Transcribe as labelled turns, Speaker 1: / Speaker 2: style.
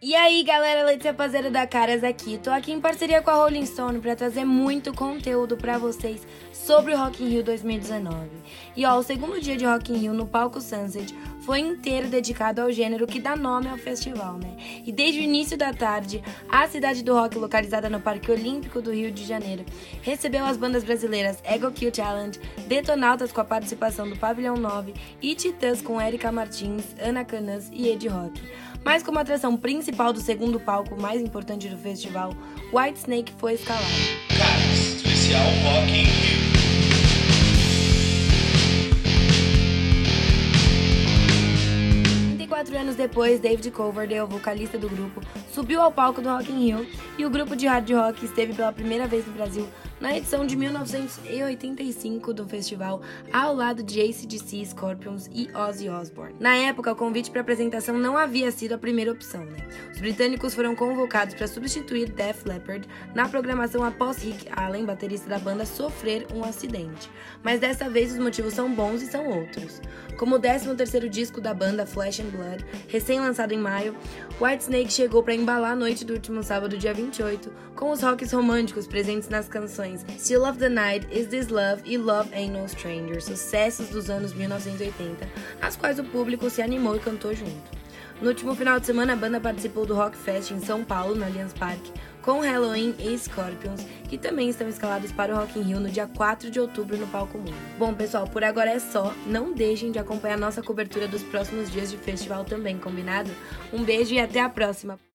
Speaker 1: E aí, galera, Letícia Pazeira da Caras aqui. Tô aqui em parceria com a Rolling Stone para trazer muito conteúdo para vocês sobre o Rock in Rio 2019. E ó, o segundo dia de Rock in Rio no palco Sunset foi inteiro dedicado ao gênero que dá nome ao festival, né? E desde o início da tarde, a cidade do rock, localizada no Parque Olímpico do Rio de Janeiro, recebeu as bandas brasileiras Ego Kill Challenge, Detonautas com a participação do Pavilhão 9 e Titãs com Erika Martins, Ana Canas e Ed Rock. Mas como atração principal do segundo palco mais importante do festival, White Snake foi escalado.
Speaker 2: Caras, especial Rock
Speaker 1: Quatro anos depois, David Coverdale, vocalista do grupo, subiu ao palco do Rock in Rio e o grupo de hard rock esteve pela primeira vez no Brasil na edição de 1985 do festival, ao lado de ACDC, Scorpions e Ozzy Osbourne. Na época, o convite para apresentação não havia sido a primeira opção, né? Os britânicos foram convocados para substituir Def Leppard na programação após Rick Allen, baterista da banda, sofrer um acidente. Mas dessa vez os motivos são bons e são outros. Como o 13º disco da banda Flesh and Blood, recém-lançado em maio, Whitesnake chegou para embalar a noite do último sábado, dia 28, com os rocks românticos presentes nas canções Still of the Night, Is This Love e Love Ain't No Stranger, sucessos dos anos 1980, as quais o público se animou e cantou junto. No último final de semana, a banda participou do Rock Fest em São Paulo, no Allianz Parque, com Halloween e Scorpions, que também estão escalados para o Rock in Rio no dia 4 de outubro no Palco Mundo. Bom, pessoal, por agora é só. Não deixem de acompanhar nossa cobertura dos próximos dias de festival também, combinado? Um beijo e até a próxima!